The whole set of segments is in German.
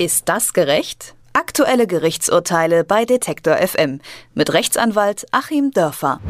Ist das gerecht? Aktuelle Gerichtsurteile bei Detektor FM mit Rechtsanwalt Achim Dörfer.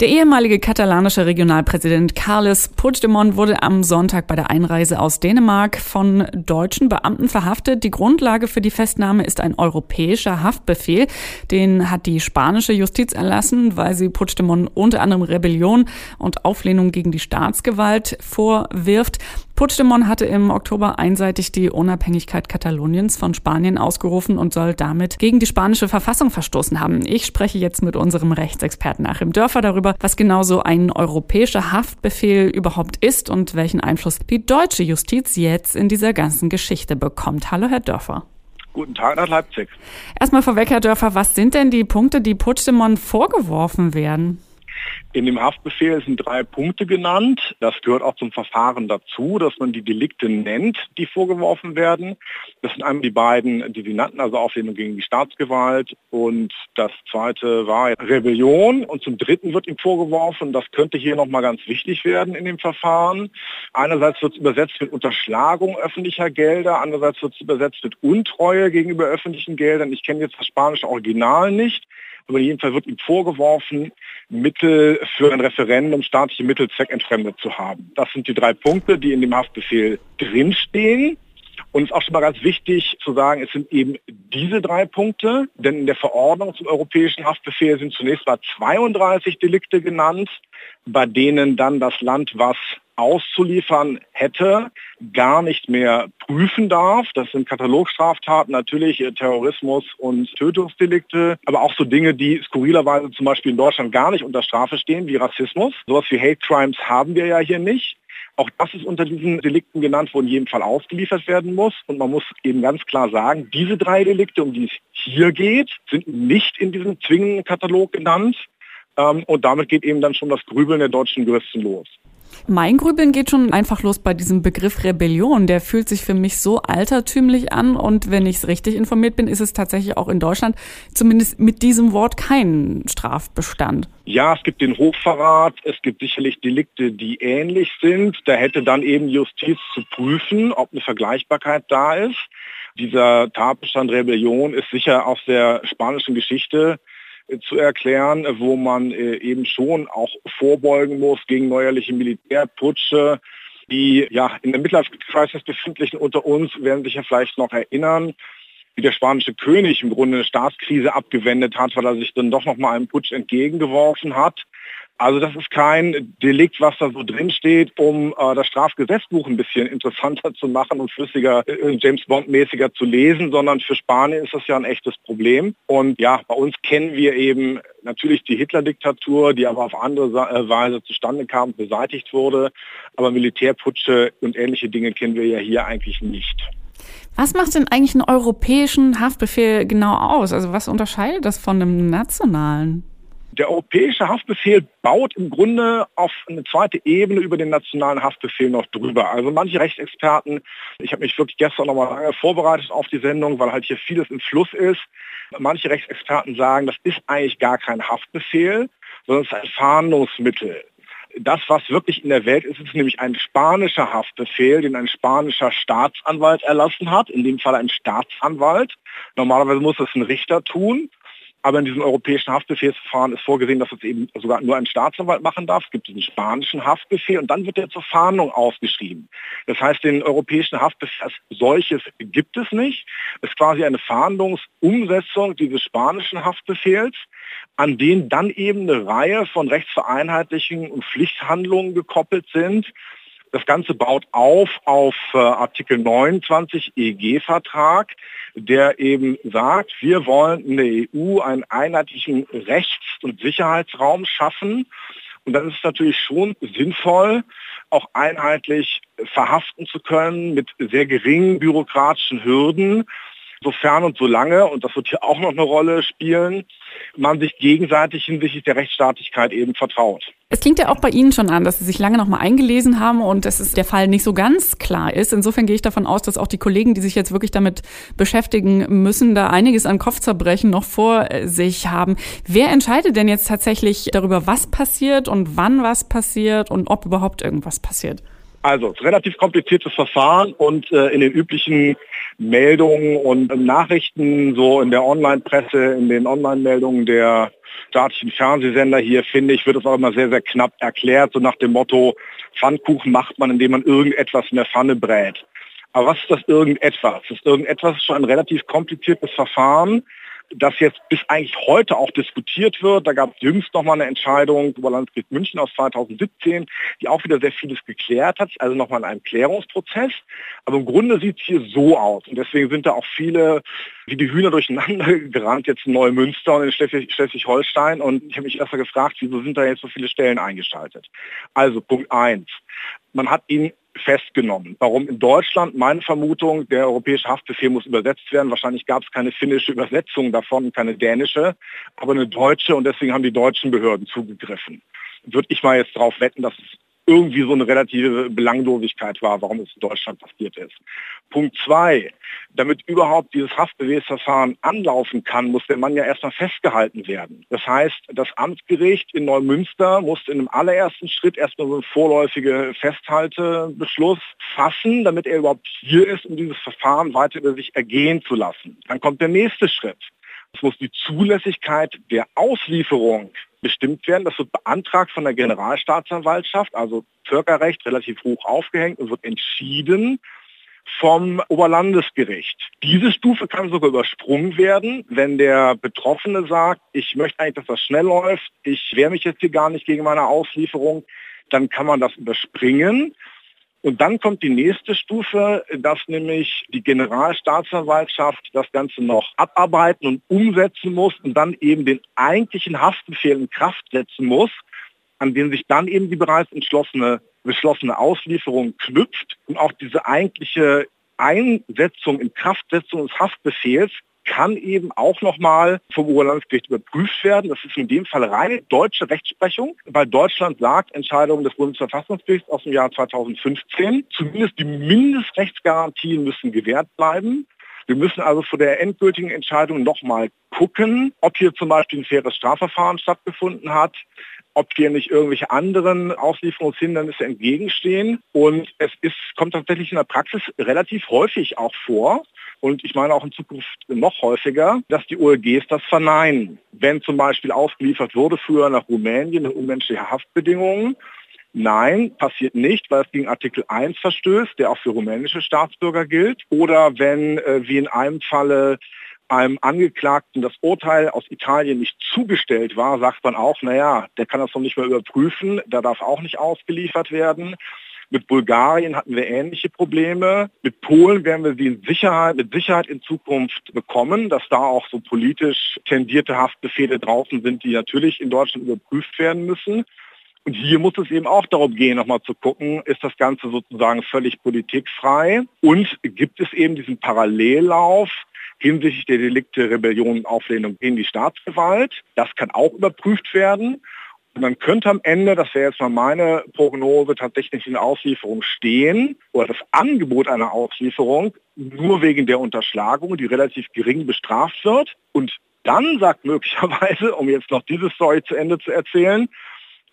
Der ehemalige katalanische Regionalpräsident Carles Puigdemont wurde am Sonntag bei der Einreise aus Dänemark von deutschen Beamten verhaftet. Die Grundlage für die Festnahme ist ein europäischer Haftbefehl. Den hat die spanische Justiz erlassen, weil sie Puigdemont unter anderem Rebellion und Auflehnung gegen die Staatsgewalt vorwirft. Puigdemont hatte im Oktober einseitig die Unabhängigkeit Kataloniens von Spanien ausgerufen und soll damit gegen die spanische Verfassung verstoßen haben. Ich spreche jetzt mit unserem Rechtsexperten Achim Dörfer darüber, was genau so ein europäischer Haftbefehl überhaupt ist und welchen Einfluss die deutsche Justiz jetzt in dieser ganzen Geschichte bekommt. Hallo, Herr Dörfer. Guten Tag nach Leipzig. Erstmal vorweg, Herr Dörfer, was sind denn die Punkte, die Puigdemont vorgeworfen werden? In dem Haftbefehl sind drei Punkte genannt. Das gehört auch zum Verfahren dazu, dass man die Delikte nennt, die vorgeworfen werden. Das sind einmal die beiden, die Sie nannten, also Auflehnung gegen die Staatsgewalt. Und das zweite war Rebellion. Und zum dritten wird ihm vorgeworfen, das könnte hier nochmal ganz wichtig werden in dem Verfahren. Einerseits wird es übersetzt mit Unterschlagung öffentlicher Gelder, andererseits wird es übersetzt mit Untreue gegenüber öffentlichen Geldern. Ich kenne jetzt das spanische Original nicht aber jedenfalls wird ihm vorgeworfen, Mittel für ein Referendum, staatliche Mittel zweckentfremdet zu haben. Das sind die drei Punkte, die in dem Haftbefehl drinstehen. Und es ist auch schon mal ganz wichtig zu sagen, es sind eben diese drei Punkte, denn in der Verordnung zum europäischen Haftbefehl sind zunächst mal 32 Delikte genannt, bei denen dann das Land, was auszuliefern hätte, gar nicht mehr prüfen darf. Das sind Katalogstraftaten, natürlich äh, Terrorismus und Tötungsdelikte, aber auch so Dinge, die skurrilerweise zum Beispiel in Deutschland gar nicht unter Strafe stehen, wie Rassismus. Sowas wie Hate Crimes haben wir ja hier nicht. Auch das ist unter diesen Delikten genannt, wo in jedem Fall ausgeliefert werden muss. Und man muss eben ganz klar sagen, diese drei Delikte, um die es hier geht, sind nicht in diesem zwingenden Katalog genannt. Ähm, und damit geht eben dann schon das Grübeln der deutschen Juristen los. Mein Grübeln geht schon einfach los bei diesem Begriff Rebellion. Der fühlt sich für mich so altertümlich an und wenn ich es richtig informiert bin, ist es tatsächlich auch in Deutschland zumindest mit diesem Wort kein Strafbestand. Ja, es gibt den Hochverrat, es gibt sicherlich Delikte, die ähnlich sind. Da hätte dann eben Justiz zu prüfen, ob eine Vergleichbarkeit da ist. Dieser Tatbestand Rebellion ist sicher aus der spanischen Geschichte zu erklären, wo man äh, eben schon auch vorbeugen muss gegen neuerliche Militärputsche. Die ja in der Midlife-Crisis befindlichen unter uns werden sich ja vielleicht noch erinnern, wie der spanische König im Grunde eine Staatskrise abgewendet hat, weil er sich dann doch noch mal einem Putsch entgegengeworfen hat. Also das ist kein Delikt, was da so drin steht, um äh, das Strafgesetzbuch ein bisschen interessanter zu machen und flüssiger, äh, James Bond-mäßiger zu lesen, sondern für Spanien ist das ja ein echtes Problem. Und ja, bei uns kennen wir eben natürlich die Hitler-Diktatur, die aber auf andere äh, Weise zustande kam, beseitigt wurde. Aber Militärputsche und ähnliche Dinge kennen wir ja hier eigentlich nicht. Was macht denn eigentlich einen europäischen Haftbefehl genau aus? Also was unterscheidet das von einem nationalen? Der europäische Haftbefehl baut im Grunde auf eine zweite Ebene über den nationalen Haftbefehl noch drüber. Also manche Rechtsexperten, ich habe mich wirklich gestern noch mal lange vorbereitet auf die Sendung, weil halt hier vieles im Fluss ist. Manche Rechtsexperten sagen, das ist eigentlich gar kein Haftbefehl, sondern es ist ein Fahndungsmittel. Das, was wirklich in der Welt ist, ist nämlich ein spanischer Haftbefehl, den ein spanischer Staatsanwalt erlassen hat, in dem Fall ein Staatsanwalt. Normalerweise muss das ein Richter tun. Aber in diesem europäischen Haftbefehlsverfahren ist vorgesehen, dass es eben sogar nur ein Staatsanwalt machen darf. Es gibt diesen spanischen Haftbefehl und dann wird er zur Fahndung ausgeschrieben. Das heißt, den europäischen Haftbefehl als solches gibt es nicht. Es ist quasi eine Fahndungsumsetzung dieses spanischen Haftbefehls, an den dann eben eine Reihe von rechtsvereinheitlichen und Pflichthandlungen gekoppelt sind. Das Ganze baut auf auf äh, Artikel 29 EG-Vertrag, der eben sagt, wir wollen in der EU einen einheitlichen Rechts- und Sicherheitsraum schaffen. Und dann ist es natürlich schon sinnvoll, auch einheitlich verhaften zu können mit sehr geringen bürokratischen Hürden, sofern und solange, und das wird hier auch noch eine Rolle spielen, man sich gegenseitig hinsichtlich der Rechtsstaatlichkeit eben vertraut. Es klingt ja auch bei Ihnen schon an, dass Sie sich lange noch mal eingelesen haben und dass es der Fall nicht so ganz klar ist. Insofern gehe ich davon aus, dass auch die Kollegen, die sich jetzt wirklich damit beschäftigen müssen, da einiges an Kopfzerbrechen noch vor sich haben. Wer entscheidet denn jetzt tatsächlich darüber, was passiert und wann was passiert und ob überhaupt irgendwas passiert? Also, relativ kompliziertes Verfahren und äh, in den üblichen Meldungen und Nachrichten, so in der Online-Presse, in den Online-Meldungen der staatlichen Fernsehsender hier, finde ich, wird es auch immer sehr, sehr knapp erklärt, so nach dem Motto, Pfannkuchen macht man, indem man irgendetwas in der Pfanne brät. Aber was ist das irgendetwas? Das irgendetwas ist schon ein relativ kompliziertes Verfahren, das jetzt bis eigentlich heute auch diskutiert wird. Da gab es jüngst nochmal eine Entscheidung über Landesgericht München aus 2017, die auch wieder sehr vieles geklärt hat, also nochmal in einem Klärungsprozess. Aber im Grunde sieht es hier so aus. Und deswegen sind da auch viele wie die Hühner durcheinander gerannt, jetzt in Neumünster und in Schleswig-Holstein. Und ich habe mich erst mal gefragt, wieso sind da jetzt so viele Stellen eingeschaltet? Also Punkt eins. Man hat ihn festgenommen. Warum in Deutschland? Meine Vermutung, der europäische Haftbefehl muss übersetzt werden. Wahrscheinlich gab es keine finnische Übersetzung davon, keine dänische, aber eine deutsche und deswegen haben die deutschen Behörden zugegriffen. Würde ich mal jetzt darauf wetten, dass es irgendwie so eine relative Belanglosigkeit war, warum es in Deutschland passiert ist. Punkt zwei, damit überhaupt dieses Haftbefehlsverfahren anlaufen kann, muss der Mann ja erstmal festgehalten werden. Das heißt, das Amtsgericht in Neumünster muss in einem allerersten Schritt erstmal so einen vorläufigen Festhaltebeschluss fassen, damit er überhaupt hier ist, um dieses Verfahren weiter über sich ergehen zu lassen. Dann kommt der nächste Schritt. Es muss die Zulässigkeit der Auslieferung bestimmt werden. Das wird beantragt von der Generalstaatsanwaltschaft, also Völkerrecht relativ hoch aufgehängt und wird entschieden vom Oberlandesgericht. Diese Stufe kann sogar übersprungen werden, wenn der Betroffene sagt, ich möchte eigentlich, dass das schnell läuft, ich wehre mich jetzt hier gar nicht gegen meine Auslieferung, dann kann man das überspringen. Und dann kommt die nächste Stufe, dass nämlich die Generalstaatsanwaltschaft das Ganze noch abarbeiten und umsetzen muss und dann eben den eigentlichen Haftbefehl in Kraft setzen muss, an den sich dann eben die bereits entschlossene, beschlossene Auslieferung knüpft und auch diese eigentliche Einsetzung, in Kraftsetzung des Haftbefehls kann eben auch nochmal vom Oberlandesgericht überprüft werden. Das ist in dem Fall reine deutsche Rechtsprechung, weil Deutschland sagt, Entscheidung des Bundesverfassungsgerichts aus dem Jahr 2015, zumindest die Mindestrechtsgarantien müssen gewährt bleiben. Wir müssen also vor der endgültigen Entscheidung nochmal gucken, ob hier zum Beispiel ein faires Strafverfahren stattgefunden hat, ob hier nicht irgendwelche anderen Auslieferungshindernisse entgegenstehen. Und es ist, kommt tatsächlich in der Praxis relativ häufig auch vor, und ich meine auch in Zukunft noch häufiger, dass die OLGs das verneinen. Wenn zum Beispiel ausgeliefert wurde früher nach Rumänien in unmenschliche Haftbedingungen, Nein, passiert nicht, weil es gegen Artikel 1 verstößt, der auch für rumänische Staatsbürger gilt. Oder wenn, äh, wie in einem Falle, einem Angeklagten das Urteil aus Italien nicht zugestellt war, sagt man auch, naja, der kann das noch nicht mehr überprüfen, der darf auch nicht ausgeliefert werden. Mit Bulgarien hatten wir ähnliche Probleme. Mit Polen werden wir sie Sicherheit, mit Sicherheit in Zukunft bekommen, dass da auch so politisch tendierte Haftbefehle draußen sind, die natürlich in Deutschland überprüft werden müssen. Und hier muss es eben auch darum gehen, nochmal zu gucken, ist das Ganze sozusagen völlig politikfrei und gibt es eben diesen Parallellauf hinsichtlich der Delikte Rebellion und Auflehnung gegen die Staatsgewalt. Das kann auch überprüft werden. Und dann könnte am Ende, das wäre jetzt mal meine Prognose, tatsächlich eine Auslieferung stehen oder das Angebot einer Auslieferung nur wegen der Unterschlagung, die relativ gering bestraft wird. Und dann sagt möglicherweise, um jetzt noch diese Story zu Ende zu erzählen,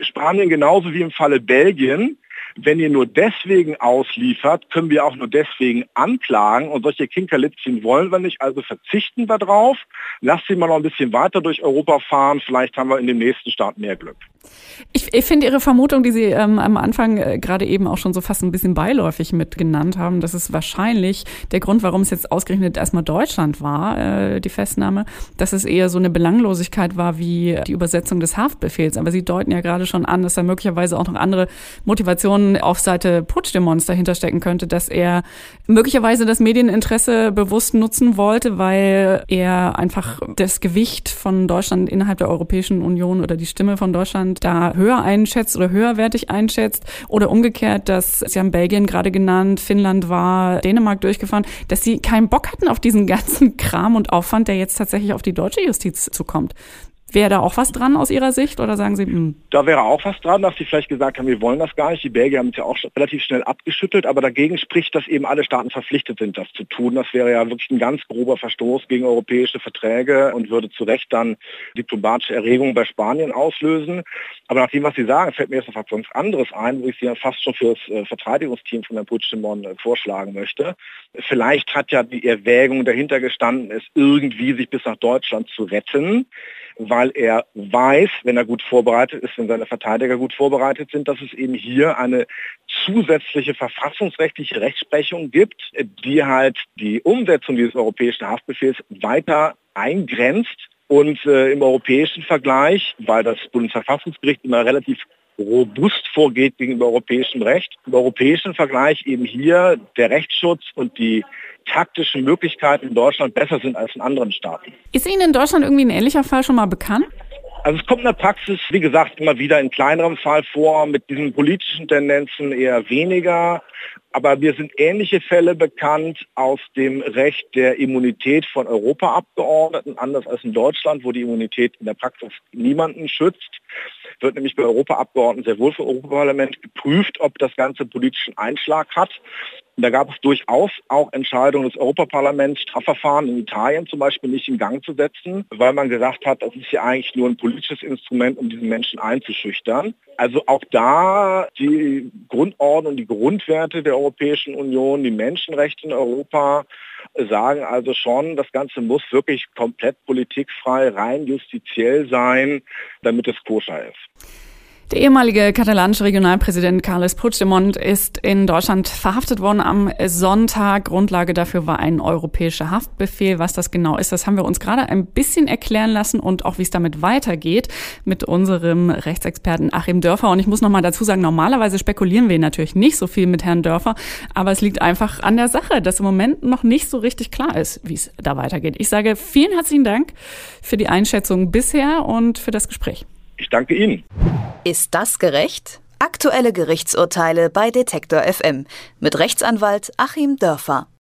Spanien genauso wie im Falle Belgien, wenn ihr nur deswegen ausliefert, können wir auch nur deswegen anklagen und solche Kinkerlitzchen wollen wir nicht, also verzichten wir drauf. Lasst sie mal noch ein bisschen weiter durch Europa fahren, vielleicht haben wir in dem nächsten Staat mehr Glück. Ich, ich finde Ihre Vermutung, die Sie ähm, am Anfang äh, gerade eben auch schon so fast ein bisschen beiläufig mit genannt haben, dass es wahrscheinlich der Grund, warum es jetzt ausgerechnet erstmal Deutschland war, äh, die Festnahme, dass es eher so eine Belanglosigkeit war wie die Übersetzung des Haftbefehls. Aber Sie deuten ja gerade schon an, dass da möglicherweise auch noch andere Motivationen auf Seite Puigdemonts dahinter stecken könnte, dass er möglicherweise das Medieninteresse bewusst nutzen wollte, weil er einfach das Gewicht von Deutschland innerhalb der Europäischen Union oder die Stimme von Deutschland Deutschland da höher einschätzt oder höherwertig einschätzt oder umgekehrt, dass Sie haben Belgien gerade genannt, Finnland war, Dänemark durchgefahren, dass sie keinen Bock hatten auf diesen ganzen Kram und Aufwand, der jetzt tatsächlich auf die deutsche Justiz zukommt. Wäre da auch was dran aus Ihrer Sicht oder sagen Sie? Mh? Hm? Da wäre auch was dran, dass sie vielleicht gesagt haben, wir wollen das gar nicht. Die Belgier haben es ja auch relativ schnell abgeschüttelt, aber dagegen spricht, dass eben alle Staaten verpflichtet sind, das zu tun. Das wäre ja wirklich ein ganz grober Verstoß gegen europäische Verträge und würde zu Recht dann diplomatische Erregungen bei Spanien auslösen. Aber nach dem, was Sie sagen, fällt mir jetzt noch was ganz anderes ein, wo ich Sie ja fast schon für das äh, Verteidigungsteam von Herrn Puigdemont äh, vorschlagen möchte. Vielleicht hat ja die Erwägung dahinter gestanden, es irgendwie sich bis nach Deutschland zu retten weil er weiß, wenn er gut vorbereitet ist, wenn seine Verteidiger gut vorbereitet sind, dass es eben hier eine zusätzliche verfassungsrechtliche Rechtsprechung gibt, die halt die Umsetzung dieses europäischen Haftbefehls weiter eingrenzt und äh, im europäischen Vergleich, weil das Bundesverfassungsgericht immer relativ robust vorgeht gegenüber europäischem Recht, im europäischen Vergleich eben hier der Rechtsschutz und die taktischen Möglichkeiten in Deutschland besser sind als in anderen Staaten. Ist Ihnen in Deutschland irgendwie ein ähnlicher Fall schon mal bekannt? Also es kommt in der Praxis, wie gesagt, immer wieder in kleinerem Fall vor, mit diesen politischen Tendenzen eher weniger. Aber mir sind ähnliche Fälle bekannt aus dem Recht der Immunität von Europaabgeordneten, anders als in Deutschland, wo die Immunität in der Praxis niemanden schützt wird nämlich bei Europaabgeordneten sehr wohl vom Europaparlament geprüft, ob das Ganze politischen Einschlag hat. Und da gab es durchaus auch Entscheidungen des Europaparlaments, Strafverfahren in Italien zum Beispiel nicht in Gang zu setzen, weil man gesagt hat, das ist ja eigentlich nur ein politisches Instrument, um diesen Menschen einzuschüchtern. Also auch da die Grundordnung, die Grundwerte der Europäischen Union, die Menschenrechte in Europa sagen also schon, das Ganze muss wirklich komplett politikfrei, rein justiziell sein, damit es koscher ist. Der ehemalige katalanische Regionalpräsident Carles Puigdemont ist in Deutschland verhaftet worden am Sonntag. Grundlage dafür war ein europäischer Haftbefehl. Was das genau ist, das haben wir uns gerade ein bisschen erklären lassen und auch wie es damit weitergeht mit unserem Rechtsexperten Achim Dörfer. Und ich muss noch mal dazu sagen, normalerweise spekulieren wir natürlich nicht so viel mit Herrn Dörfer, aber es liegt einfach an der Sache, dass im Moment noch nicht so richtig klar ist, wie es da weitergeht. Ich sage vielen herzlichen Dank für die Einschätzung bisher und für das Gespräch. Ich danke Ihnen. Ist das gerecht? Aktuelle Gerichtsurteile bei Detektor FM mit Rechtsanwalt Achim Dörfer.